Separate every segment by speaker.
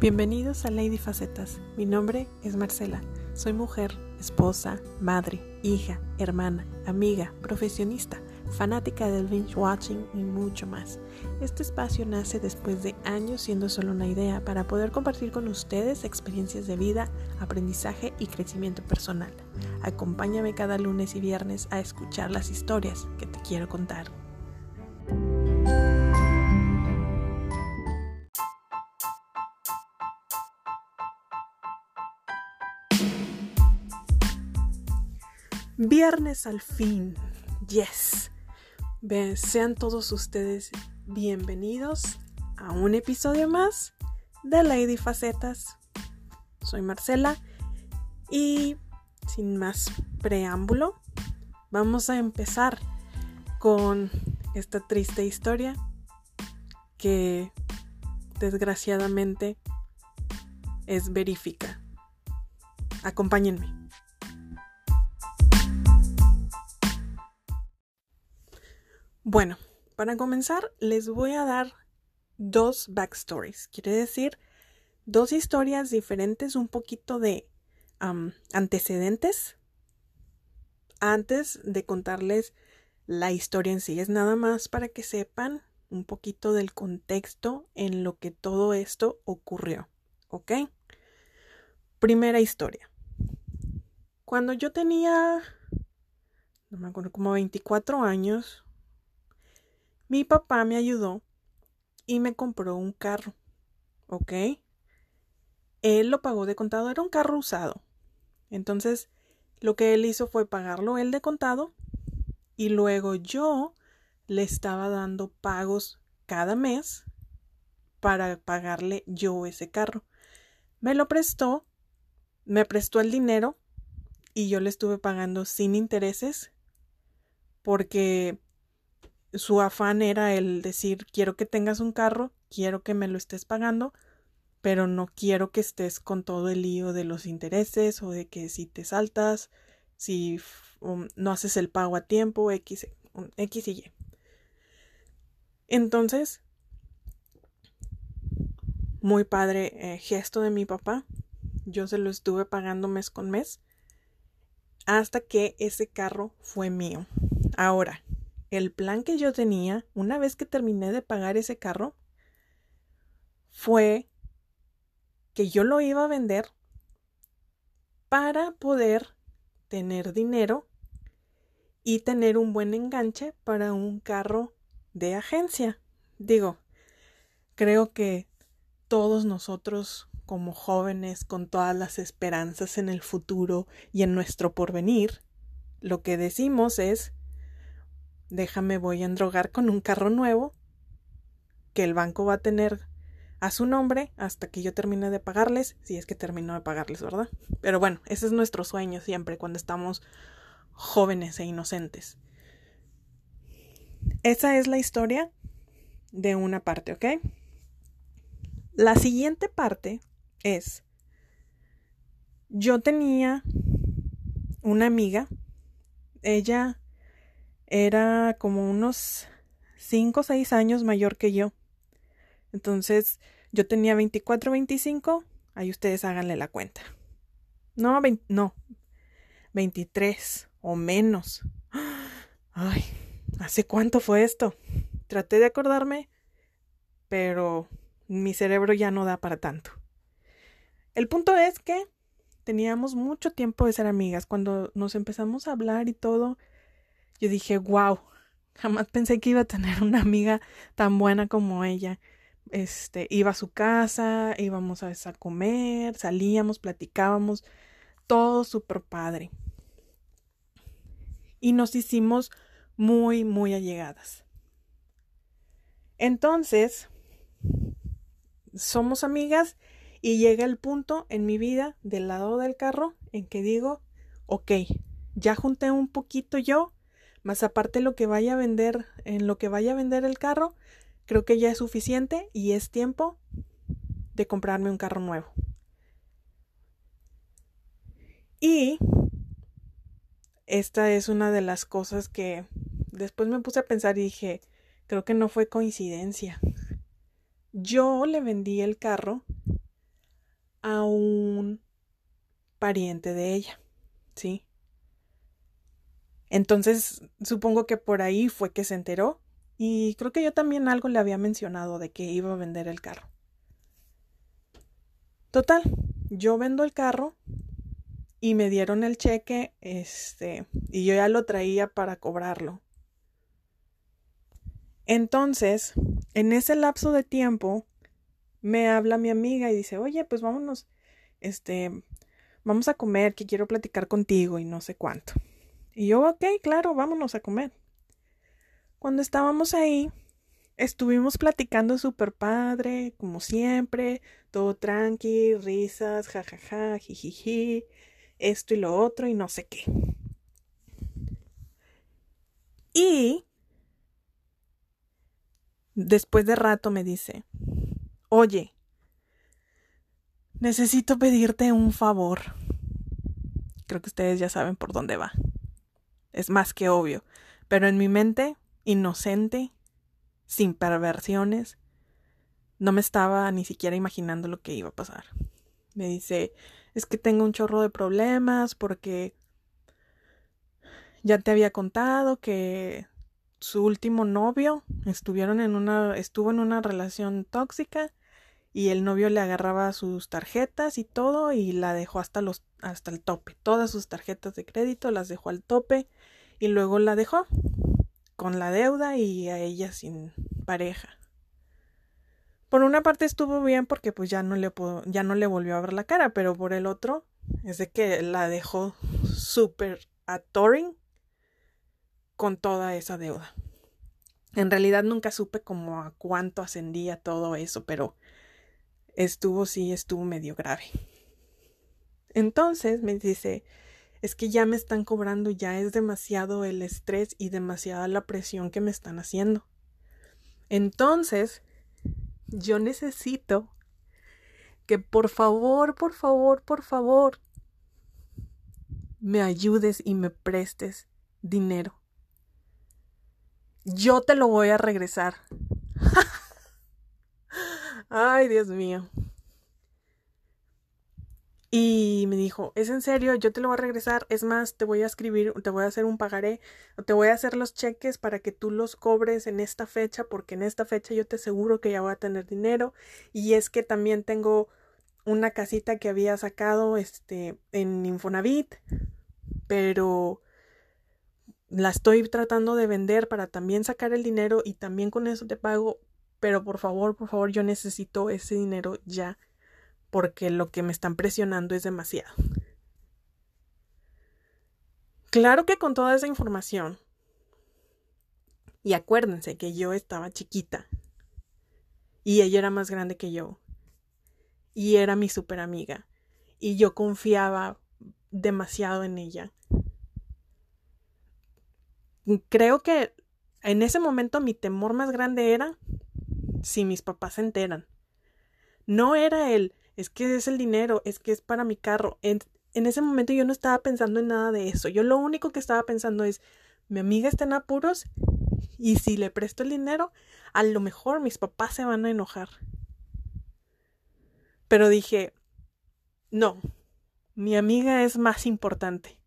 Speaker 1: Bienvenidos a Lady Facetas. Mi nombre es Marcela. Soy mujer, esposa, madre, hija, hermana, amiga, profesionista, fanática del binge watching y mucho más. Este espacio nace después de años siendo solo una idea para poder compartir con ustedes experiencias de vida, aprendizaje y crecimiento personal. Acompáñame cada lunes y viernes a escuchar las historias que te quiero contar. Viernes al fin. Yes. sean todos ustedes bienvenidos a un episodio más de Lady Facetas. Soy Marcela y sin más preámbulo, vamos a empezar con esta triste historia que desgraciadamente es verífica. Acompáñenme. Bueno, para comenzar les voy a dar dos backstories, quiere decir dos historias diferentes, un poquito de antecedentes antes de contarles la historia en sí. Es nada más para que sepan un poquito del contexto en lo que todo esto ocurrió. ¿Ok? Primera historia. Cuando yo tenía, no me acuerdo, como 24 años, mi papá me ayudó y me compró un carro. ¿Ok? Él lo pagó de contado, era un carro usado. Entonces, lo que él hizo fue pagarlo él de contado y luego yo le estaba dando pagos cada mes para pagarle yo ese carro. Me lo prestó, me prestó el dinero y yo le estuve pagando sin intereses porque su afán era el decir quiero que tengas un carro, quiero que me lo estés pagando, pero no quiero que estés con todo el lío de los intereses o de que si te saltas, si um, no haces el pago a tiempo, X, X y Y. Entonces, muy padre eh, gesto de mi papá. Yo se lo estuve pagando mes con mes hasta que ese carro fue mío. Ahora, el plan que yo tenía, una vez que terminé de pagar ese carro, fue que yo lo iba a vender para poder tener dinero y tener un buen enganche para un carro de agencia. Digo, creo que todos nosotros como jóvenes con todas las esperanzas en el futuro y en nuestro porvenir, lo que decimos es déjame voy a endrogar con un carro nuevo que el banco va a tener a su nombre hasta que yo termine de pagarles, si es que termino de pagarles, ¿verdad? Pero bueno, ese es nuestro sueño siempre cuando estamos jóvenes e inocentes. Esa es la historia de una parte, ¿ok? La siguiente parte es, yo tenía una amiga, ella era como unos 5 o 6 años mayor que yo. Entonces, yo tenía 24, 25, ahí ustedes háganle la cuenta. No, no, 23 o menos. Ay, ¿hace cuánto fue esto? Traté de acordarme, pero mi cerebro ya no da para tanto. El punto es que teníamos mucho tiempo de ser amigas. Cuando nos empezamos a hablar y todo, yo dije, wow, jamás pensé que iba a tener una amiga tan buena como ella. Este, iba a su casa, íbamos a, a comer, salíamos, platicábamos, todo súper padre. Y nos hicimos muy, muy allegadas. Entonces, somos amigas y llega el punto en mi vida del lado del carro en que digo, ok, ya junté un poquito yo, más aparte lo que vaya a vender, en lo que vaya a vender el carro, creo que ya es suficiente y es tiempo de comprarme un carro nuevo. Y esta es una de las cosas que después me puse a pensar y dije, creo que no fue coincidencia. Yo le vendí el carro a un pariente de ella, ¿sí? Entonces, supongo que por ahí fue que se enteró y creo que yo también algo le había mencionado de que iba a vender el carro. Total, yo vendo el carro y me dieron el cheque, este, y yo ya lo traía para cobrarlo. Entonces, en ese lapso de tiempo, me habla mi amiga y dice, oye, pues vámonos, este, vamos a comer, que quiero platicar contigo y no sé cuánto. Y yo, ok, claro, vámonos a comer. Cuando estábamos ahí, estuvimos platicando súper padre, como siempre, todo tranqui, risas, jajaja, jijiji, esto y lo otro y no sé qué. Y después de rato me dice, oye, necesito pedirte un favor. Creo que ustedes ya saben por dónde va. Es más que obvio. Pero en mi mente, inocente, sin perversiones, no me estaba ni siquiera imaginando lo que iba a pasar. Me dice, es que tengo un chorro de problemas porque ya te había contado que su último novio estuvieron en una estuvo en una relación tóxica y el novio le agarraba sus tarjetas y todo y la dejó hasta los hasta el tope. Todas sus tarjetas de crédito las dejó al tope y luego la dejó con la deuda y a ella sin pareja. Por una parte estuvo bien porque pues ya no le ya no le volvió a ver la cara, pero por el otro es de que la dejó súper atoring con toda esa deuda. En realidad nunca supe como a cuánto ascendía todo eso, pero estuvo sí, estuvo medio grave. Entonces me dice, es que ya me están cobrando, ya es demasiado el estrés y demasiada la presión que me están haciendo. Entonces, yo necesito que por favor, por favor, por favor, me ayudes y me prestes dinero yo te lo voy a regresar. Ay, Dios mío. Y me dijo, ¿es en serio? Yo te lo voy a regresar. Es más, te voy a escribir, te voy a hacer un pagaré, te voy a hacer los cheques para que tú los cobres en esta fecha, porque en esta fecha yo te aseguro que ya voy a tener dinero. Y es que también tengo una casita que había sacado este en Infonavit, pero la estoy tratando de vender para también sacar el dinero y también con eso te pago, pero por favor, por favor, yo necesito ese dinero ya, porque lo que me están presionando es demasiado. Claro que con toda esa información, y acuérdense que yo estaba chiquita, y ella era más grande que yo, y era mi super amiga, y yo confiaba demasiado en ella creo que en ese momento mi temor más grande era si mis papás se enteran. No era el, es que es el dinero, es que es para mi carro. En, ese momento yo no estaba pensando en nada de eso. Yo lo único que estaba pensando es, mi amiga está en apuros y si le presto el dinero, a lo mejor mis papás se van a enojar. Pero dije, no, mi amiga es más importante.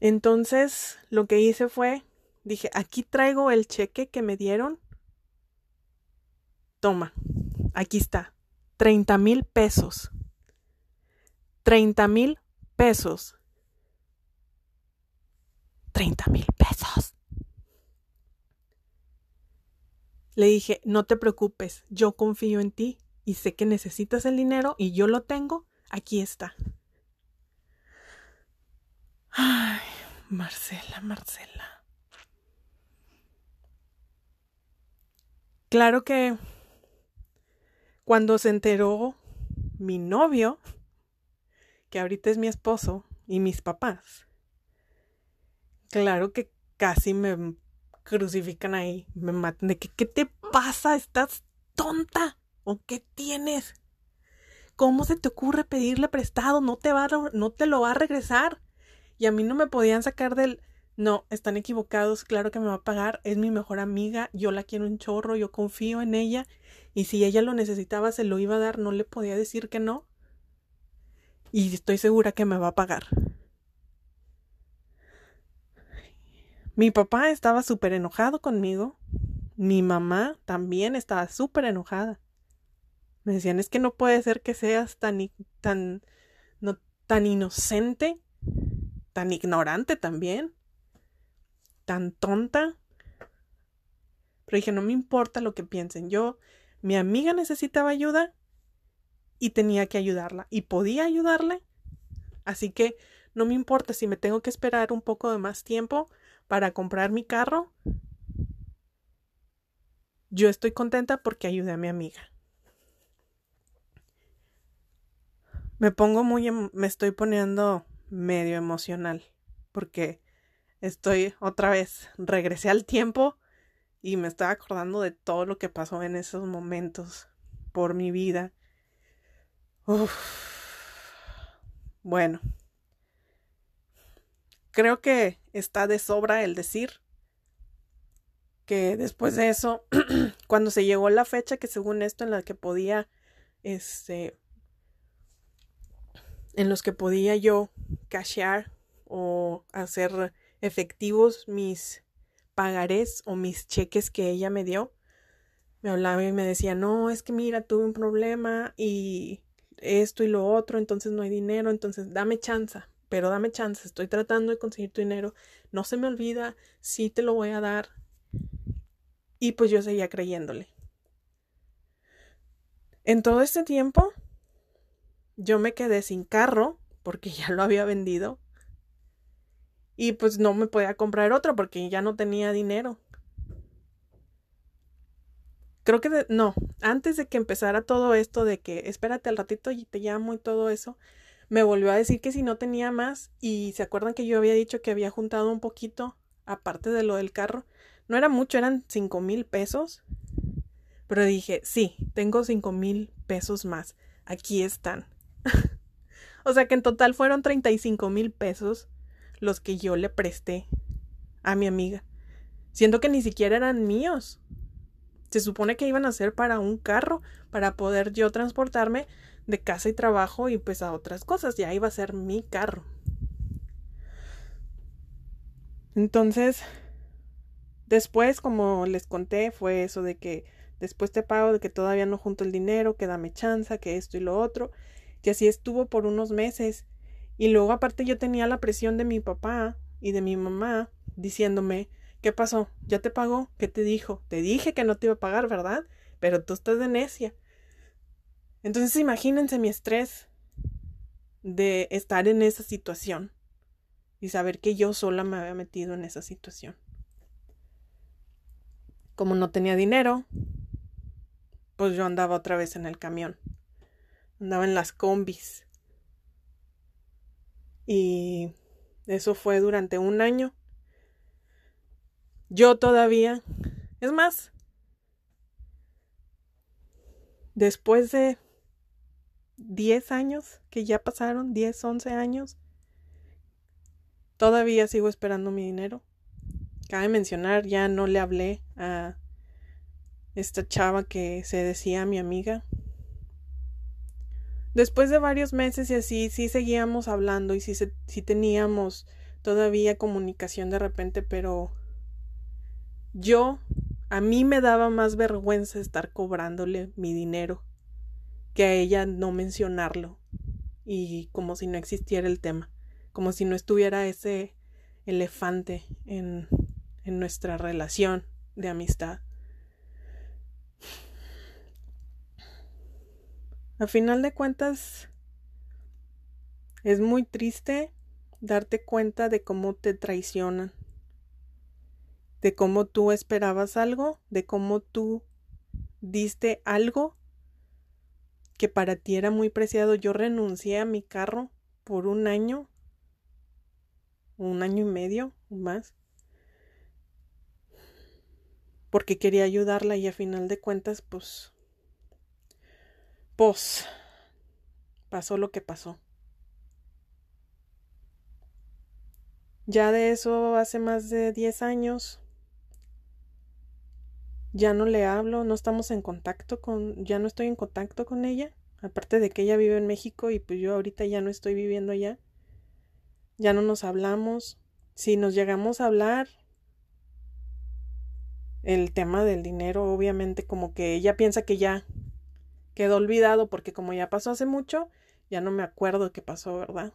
Speaker 1: Entonces, lo que hice fue, dije, aquí traigo el cheque que me dieron. Toma, aquí está, 30 mil pesos. 30 mil pesos. 30 mil pesos. Le dije, no te preocupes, yo confío en ti y sé que necesitas el dinero y yo lo tengo, aquí está. Ay, Marcela, Marcela. Claro que cuando se enteró mi novio, que ahorita es mi esposo, y mis papás, claro que casi me crucifican ahí, me matan de que ¿qué te pasa? ¿Estás tonta? ¿O qué tienes? ¿Cómo se te ocurre pedirle prestado? No te va no te lo va a regresar y a mí no me podían sacar del, No, están equivocados, claro que me va a pagar, es mi mejor amiga, yo la quiero un chorro, yo confío en ella, y si ella lo necesitaba, se lo iba a dar, no le podía decir que no. Y estoy segura que me va a pagar. Mi papá estaba súper enojado conmigo. Mi mamá también estaba súper enojada. Me decían, es que no puede ser que seas tan, tan, no, tan inocente, tan ignorante también, tan tonta. Pero dije, no me importa lo que piensen. Yo, mi amiga necesitaba ayuda y tenía que ayudarla y podía ayudarle. Así que no me importa si me tengo que esperar un poco de más tiempo para comprar mi carro. Yo estoy contenta porque ayudé a mi amiga. Me pongo muy, em, me estoy poniendo medio emocional porque estoy otra vez, regresé al tiempo y me estaba acordando de todo lo que pasó en esos momentos por mi vida. Bueno, creo que está de sobra el decir que después de eso, cuando se llegó la fecha que según esto en la que podía, este, en los que podía yo cashear o hacer efectivos mis pagarés o mis cheques que ella me dio, me hablaba y me decía, no, es que mira, tuve un problema y esto y lo otro, entonces no hay dinero, entonces dame chance, pero dame chance, estoy tratando de conseguir tu dinero, no se me olvida, sí te lo voy a dar. Y pues yo seguía creyéndole. En todo este tiempo, yo me quedé sin carro porque ya lo había vendido. Y pues no me podía comprar otro porque ya no tenía dinero. Creo que no, antes de que empezara todo esto de que espérate al ratito y te llamo y todo eso, me volvió a decir que si no tenía más y se acuerdan que yo había dicho que había juntado un poquito aparte de lo del carro. No era mucho, eran cinco mil pesos. Pero dije, sí, tengo cinco mil pesos más. Aquí están. o sea que en total fueron 35 mil pesos los que yo le presté a mi amiga. Siendo que ni siquiera eran míos. Se supone que iban a ser para un carro, para poder yo transportarme de casa y trabajo y pues a otras cosas. Ya iba a ser mi carro. Entonces, después, como les conté, fue eso de que después te pago, de que todavía no junto el dinero, que dame chanza, que esto y lo otro. Y así estuvo por unos meses. Y luego aparte yo tenía la presión de mi papá y de mi mamá diciéndome, ¿qué pasó? ¿Ya te pagó? ¿Qué te dijo? Te dije que no te iba a pagar, ¿verdad? Pero tú estás de necia. Entonces imagínense mi estrés de estar en esa situación y saber que yo sola me había metido en esa situación. Como no tenía dinero, pues yo andaba otra vez en el camión andaba en las combis. Y eso fue durante un año. Yo todavía, es más, después de 10 años que ya pasaron, 10, 11 años, todavía sigo esperando mi dinero. Cabe mencionar, ya no le hablé a esta chava que se decía mi amiga. Después de varios meses y así, sí seguíamos hablando y sí, sí teníamos todavía comunicación de repente, pero yo, a mí me daba más vergüenza estar cobrándole mi dinero que a ella no mencionarlo y como si no existiera el tema, como si no estuviera ese elefante en, en nuestra relación de amistad. A final de cuentas, es muy triste darte cuenta de cómo te traicionan, de cómo tú esperabas algo, de cómo tú diste algo que para ti era muy preciado. Yo renuncié a mi carro por un año, un año y medio más, porque quería ayudarla y a final de cuentas, pues pues pasó lo que pasó. Ya de eso hace más de 10 años. Ya no le hablo, no estamos en contacto con, ya no estoy en contacto con ella. Aparte de que ella vive en México y pues yo ahorita ya no estoy viviendo allá. Ya no nos hablamos. Si nos llegamos a hablar, el tema del dinero, obviamente como que ella piensa que ya quedó olvidado porque como ya pasó hace mucho, ya no me acuerdo qué pasó, ¿verdad?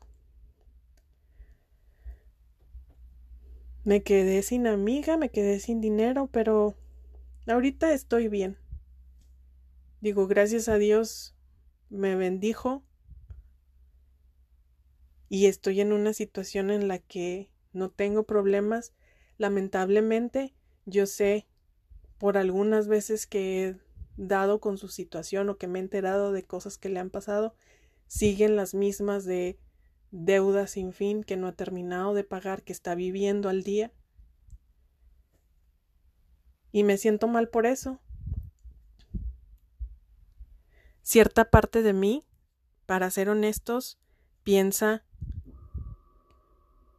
Speaker 1: Me quedé sin amiga, me quedé sin dinero, pero ahorita estoy bien. Digo, gracias a Dios me bendijo y estoy en una situación en la que no tengo problemas. Lamentablemente, yo sé por algunas veces que dado con su situación o que me he enterado de cosas que le han pasado, siguen las mismas de deuda sin fin que no ha terminado de pagar, que está viviendo al día. Y me siento mal por eso. Cierta parte de mí, para ser honestos, piensa,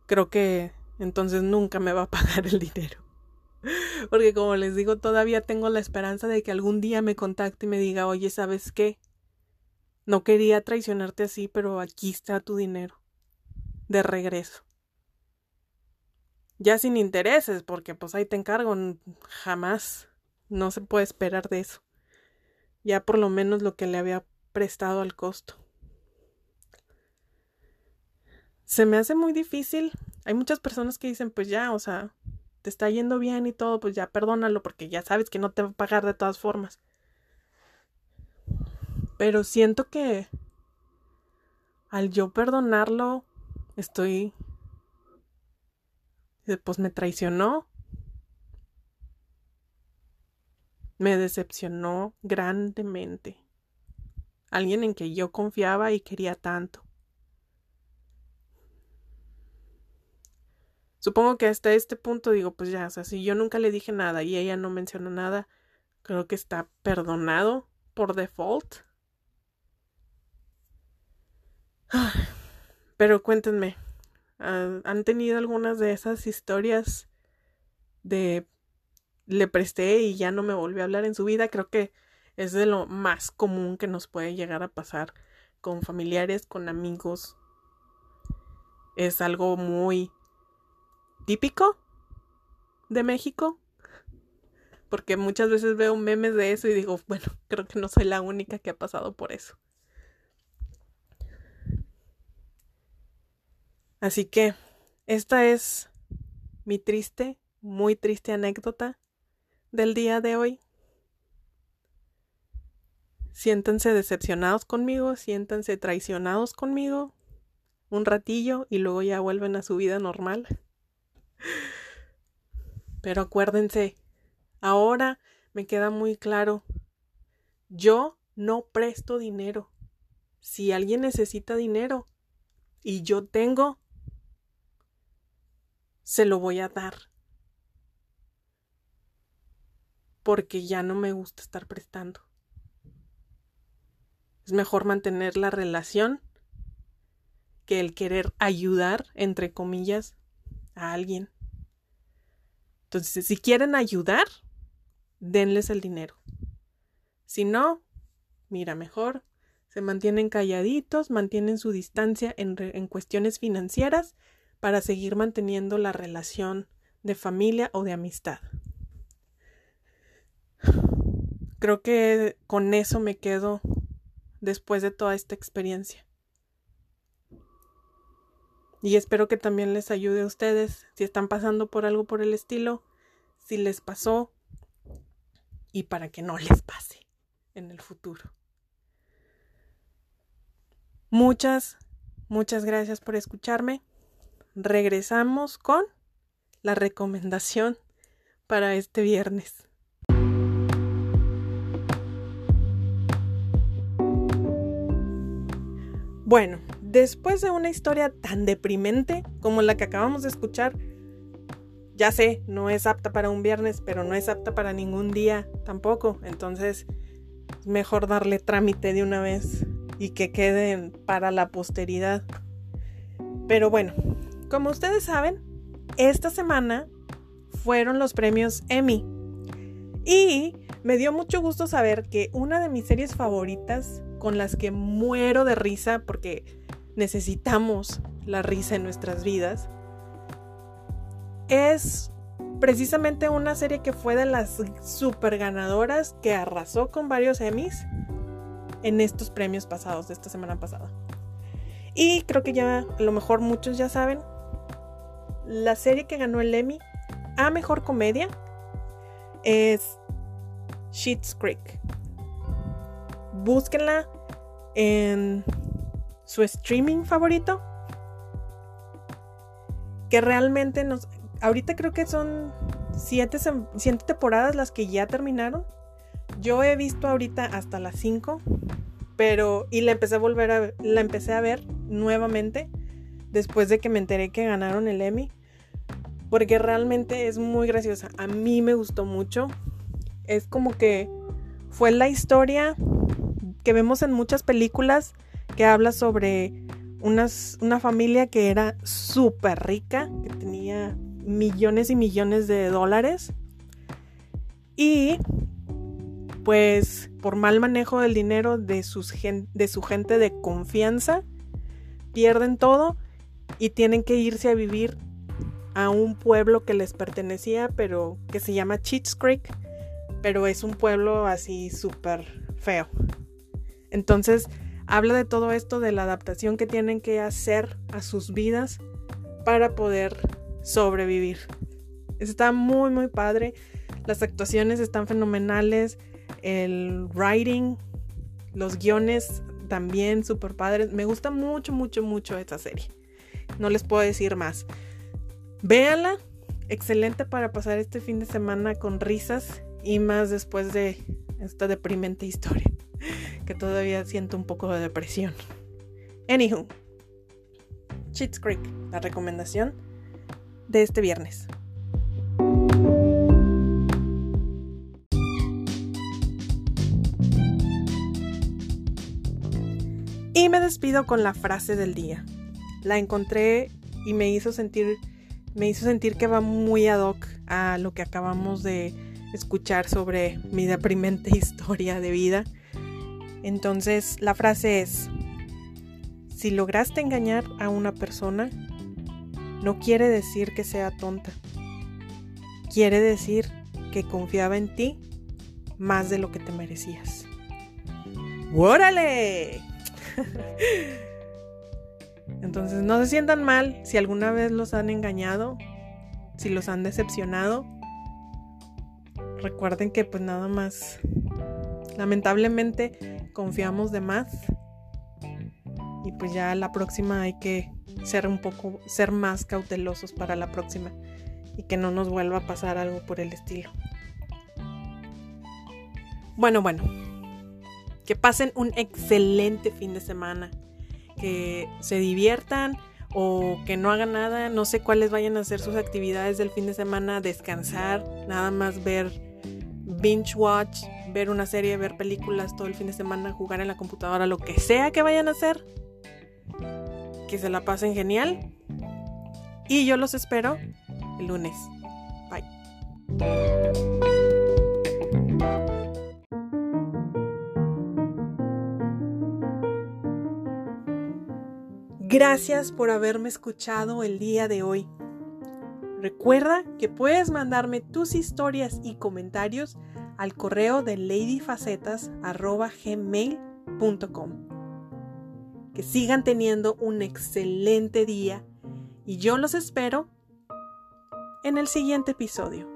Speaker 1: creo que entonces nunca me va a pagar el dinero. Porque como les digo, todavía tengo la esperanza de que algún día me contacte y me diga, oye, ¿sabes qué? No quería traicionarte así, pero aquí está tu dinero. De regreso. Ya sin intereses, porque pues ahí te encargo. Jamás. No se puede esperar de eso. Ya por lo menos lo que le había prestado al costo. Se me hace muy difícil. Hay muchas personas que dicen, pues ya, o sea, te está yendo bien y todo, pues ya perdónalo porque ya sabes que no te va a pagar de todas formas. Pero siento que al yo perdonarlo, estoy... Pues me traicionó. Me decepcionó grandemente. Alguien en que yo confiaba y quería tanto. Supongo que hasta este punto digo, pues ya, o sea, si yo nunca le dije nada y ella no mencionó nada, creo que está perdonado por default. Pero cuéntenme, ¿han tenido algunas de esas historias de le presté y ya no me volvió a hablar en su vida? Creo que es de lo más común que nos puede llegar a pasar con familiares, con amigos. Es algo muy típico de México. Porque muchas veces veo memes de eso y digo, bueno, creo que no soy la única que ha pasado por eso. Así que esta es mi triste, muy triste anécdota del día de hoy. Siéntanse decepcionados conmigo, siéntanse traicionados conmigo un ratillo y luego ya vuelven a su vida normal. Pero acuérdense, ahora me queda muy claro, yo no presto dinero. Si alguien necesita dinero y yo tengo, se lo voy a dar. Porque ya no me gusta estar prestando. Es mejor mantener la relación que el querer ayudar, entre comillas, a alguien. Entonces, si quieren ayudar, denles el dinero. Si no, mira, mejor se mantienen calladitos, mantienen su distancia en, en cuestiones financieras para seguir manteniendo la relación de familia o de amistad. Creo que con eso me quedo después de toda esta experiencia. Y espero que también les ayude a ustedes si están pasando por algo por el estilo, si les pasó y para que no les pase en el futuro. Muchas, muchas gracias por escucharme. Regresamos con la recomendación para este viernes. Bueno, después de una historia tan deprimente como la que acabamos de escuchar, ya sé, no es apta para un viernes, pero no es apta para ningún día tampoco. Entonces, es mejor darle trámite de una vez y que queden para la posteridad. Pero bueno, como ustedes saben, esta semana fueron los premios Emmy. Y me dio mucho gusto saber que una de mis series favoritas, con las que muero de risa porque necesitamos la risa en nuestras vidas, es precisamente una serie que fue de las super ganadoras que arrasó con varios Emmys en estos premios pasados de esta semana pasada. Y creo que ya a lo mejor muchos ya saben, la serie que ganó el Emmy a mejor comedia es Sheets Creek. Búsquenla en su streaming favorito. Que realmente nos. Ahorita creo que son siete, siete temporadas las que ya terminaron. Yo he visto ahorita hasta las 5, pero y la empecé a volver a la empecé a ver nuevamente después de que me enteré que ganaron el Emmy, porque realmente es muy graciosa. A mí me gustó mucho. Es como que fue la historia que vemos en muchas películas que habla sobre una familia que era súper rica, que tenía millones y millones de dólares. Y pues por mal manejo del dinero de, sus de su gente de confianza, pierden todo y tienen que irse a vivir a un pueblo que les pertenecía, pero que se llama Cheats Creek, pero es un pueblo así súper feo. Entonces, habla de todo esto, de la adaptación que tienen que hacer a sus vidas para poder sobrevivir. Está muy, muy padre. Las actuaciones están fenomenales el writing, los guiones también súper padres. Me gusta mucho, mucho, mucho esta serie. No les puedo decir más. Véanla. Excelente para pasar este fin de semana con risas y más después de esta deprimente historia. Que todavía siento un poco de depresión. Anywho. Cheats Creek, la recomendación de este viernes. Y me despido con la frase del día. La encontré y me hizo sentir me hizo sentir que va muy ad hoc a lo que acabamos de escuchar sobre mi deprimente historia de vida. Entonces, la frase es si lograste engañar a una persona, no quiere decir que sea tonta. Quiere decir que confiaba en ti más de lo que te merecías. ¡Órale! Entonces no se sientan mal si alguna vez los han engañado, si los han decepcionado. Recuerden que pues nada más, lamentablemente confiamos de más. Y pues ya la próxima hay que ser un poco, ser más cautelosos para la próxima. Y que no nos vuelva a pasar algo por el estilo. Bueno, bueno. Que pasen un excelente fin de semana. Que se diviertan o que no hagan nada. No sé cuáles vayan a ser sus actividades del fin de semana. Descansar, nada más ver binge watch, ver una serie, ver películas todo el fin de semana, jugar en la computadora, lo que sea que vayan a hacer. Que se la pasen genial. Y yo los espero el lunes. Bye. Gracias por haberme escuchado el día de hoy. Recuerda que puedes mandarme tus historias y comentarios al correo de ladyfacetas.gmail.com. Que sigan teniendo un excelente día y yo los espero en el siguiente episodio.